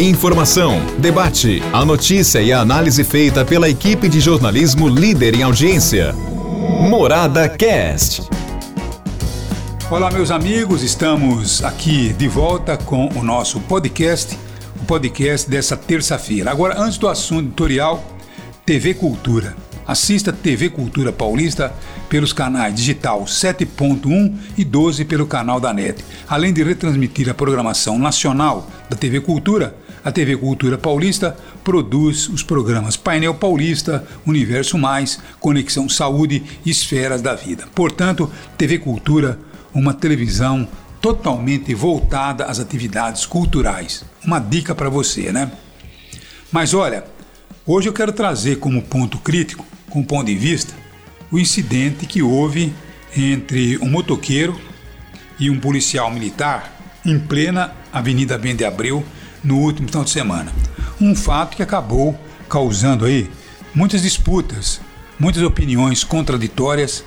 Informação, debate, a notícia e a análise feita pela equipe de jornalismo líder em audiência. Morada Cast. Olá, meus amigos, estamos aqui de volta com o nosso podcast, o podcast dessa terça-feira. Agora, antes do assunto editorial, TV Cultura. Assista TV Cultura Paulista pelos canais digital 7.1 e 12 pelo canal da NET. Além de retransmitir a programação nacional da TV Cultura, a TV Cultura Paulista produz os programas Painel Paulista, Universo Mais, Conexão Saúde e Esferas da Vida. Portanto, TV Cultura, uma televisão totalmente voltada às atividades culturais. Uma dica para você, né? Mas olha, hoje eu quero trazer como ponto crítico com ponto de vista o incidente que houve entre um motoqueiro e um policial militar em plena Avenida Ben de Abreu no último final de semana. Um fato que acabou causando aí muitas disputas, muitas opiniões contraditórias,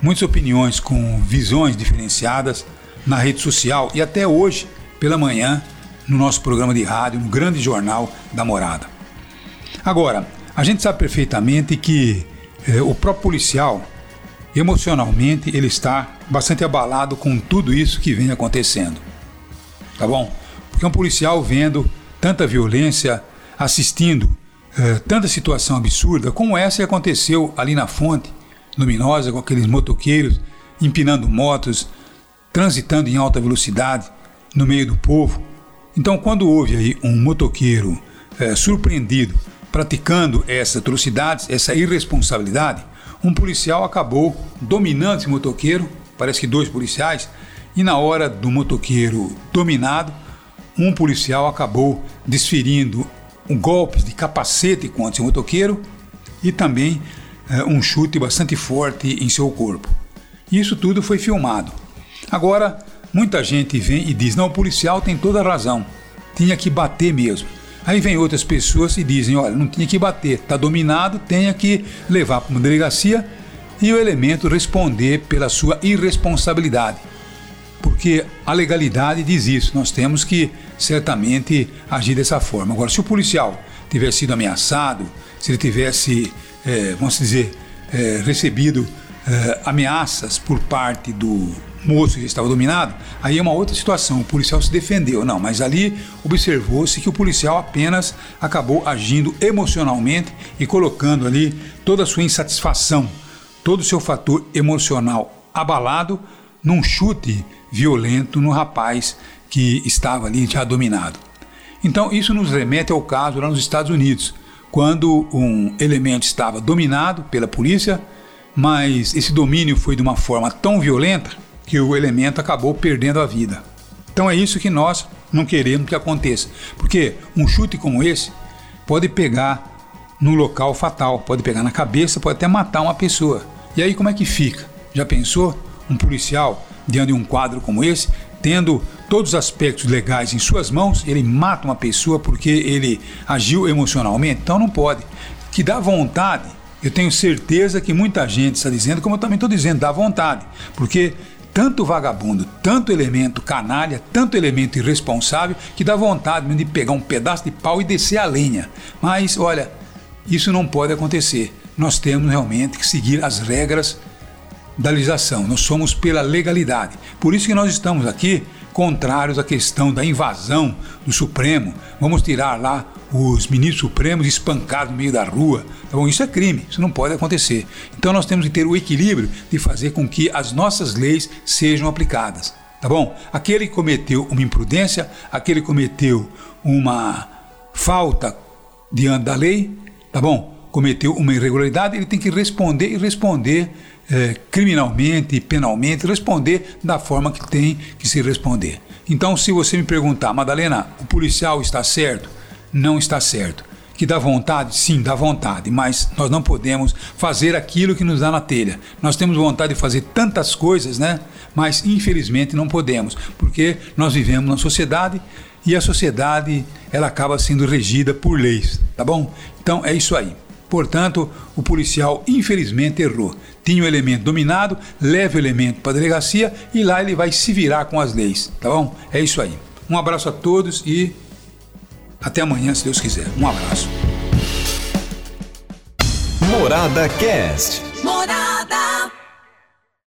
muitas opiniões com visões diferenciadas na rede social e até hoje pela manhã no nosso programa de rádio, no grande jornal da Morada. Agora, a gente sabe perfeitamente que eh, o próprio policial, emocionalmente, ele está bastante abalado com tudo isso que vem acontecendo. Tá bom? Porque um policial vendo tanta violência, assistindo eh, tanta situação absurda, como essa que aconteceu ali na fonte luminosa, com aqueles motoqueiros empinando motos, transitando em alta velocidade no meio do povo. Então, quando houve aí um motoqueiro eh, surpreendido praticando essas atrocidades, essa irresponsabilidade, um policial acabou dominando esse motoqueiro, parece que dois policiais, e na hora do motoqueiro dominado, um policial acabou desferindo um golpe de capacete contra esse motoqueiro e também uh, um chute bastante forte em seu corpo. Isso tudo foi filmado. Agora, muita gente vem e diz: não, o policial tem toda a razão, tinha que bater mesmo. Aí vem outras pessoas e dizem: olha, não tinha que bater, está dominado, tenha que levar para uma delegacia e o elemento responder pela sua irresponsabilidade. Porque a legalidade diz isso, nós temos que certamente agir dessa forma. Agora, se o policial tivesse sido ameaçado, se ele tivesse, é, vamos dizer, é, recebido é, ameaças por parte do moço que estava dominado, aí é uma outra situação. O policial se defendeu. Não, mas ali observou-se que o policial apenas acabou agindo emocionalmente e colocando ali toda a sua insatisfação, todo o seu fator emocional abalado num chute violento no rapaz que estava ali já dominado. Então, isso nos remete ao caso lá nos Estados Unidos, quando um elemento estava dominado pela polícia, mas esse domínio foi de uma forma tão violenta que o elemento acabou perdendo a vida. Então é isso que nós não queremos que aconteça, porque um chute como esse pode pegar no local fatal, pode pegar na cabeça, pode até matar uma pessoa. E aí como é que fica? Já pensou um policial diante de um quadro como esse, tendo todos os aspectos legais em suas mãos, ele mata uma pessoa porque ele agiu emocionalmente? Então não pode. Que dá vontade, eu tenho certeza que muita gente está dizendo, como eu também estou dizendo, dá vontade, porque tanto vagabundo, tanto elemento canalha, tanto elemento irresponsável, que dá vontade de pegar um pedaço de pau e descer a lenha. Mas, olha, isso não pode acontecer. Nós temos realmente que seguir as regras da legislação. Nós somos pela legalidade. Por isso que nós estamos aqui contrários à questão da invasão do Supremo. Vamos tirar lá os ministros supremos espancados no meio da rua. Tá bom? Isso é crime, isso não pode acontecer. Então nós temos que ter o equilíbrio de fazer com que as nossas leis sejam aplicadas. Tá bom? Aquele que cometeu uma imprudência, aquele que cometeu uma falta diante da lei, tá bom? Cometeu uma irregularidade, ele tem que responder e responder é, criminalmente, penalmente, responder da forma que tem que se responder. Então, se você me perguntar, Madalena, o policial está certo? Não está certo. Que dá vontade? Sim, dá vontade, mas nós não podemos fazer aquilo que nos dá na telha. Nós temos vontade de fazer tantas coisas, né? Mas infelizmente não podemos, porque nós vivemos numa sociedade e a sociedade ela acaba sendo regida por leis, tá bom? Então é isso aí. Portanto, o policial infelizmente errou. Tinha o elemento dominado, leva o elemento para a delegacia e lá ele vai se virar com as leis, tá bom? É isso aí. Um abraço a todos e Até amanhã, se Deus quiser. Um abraço. Morada Cast. Morada.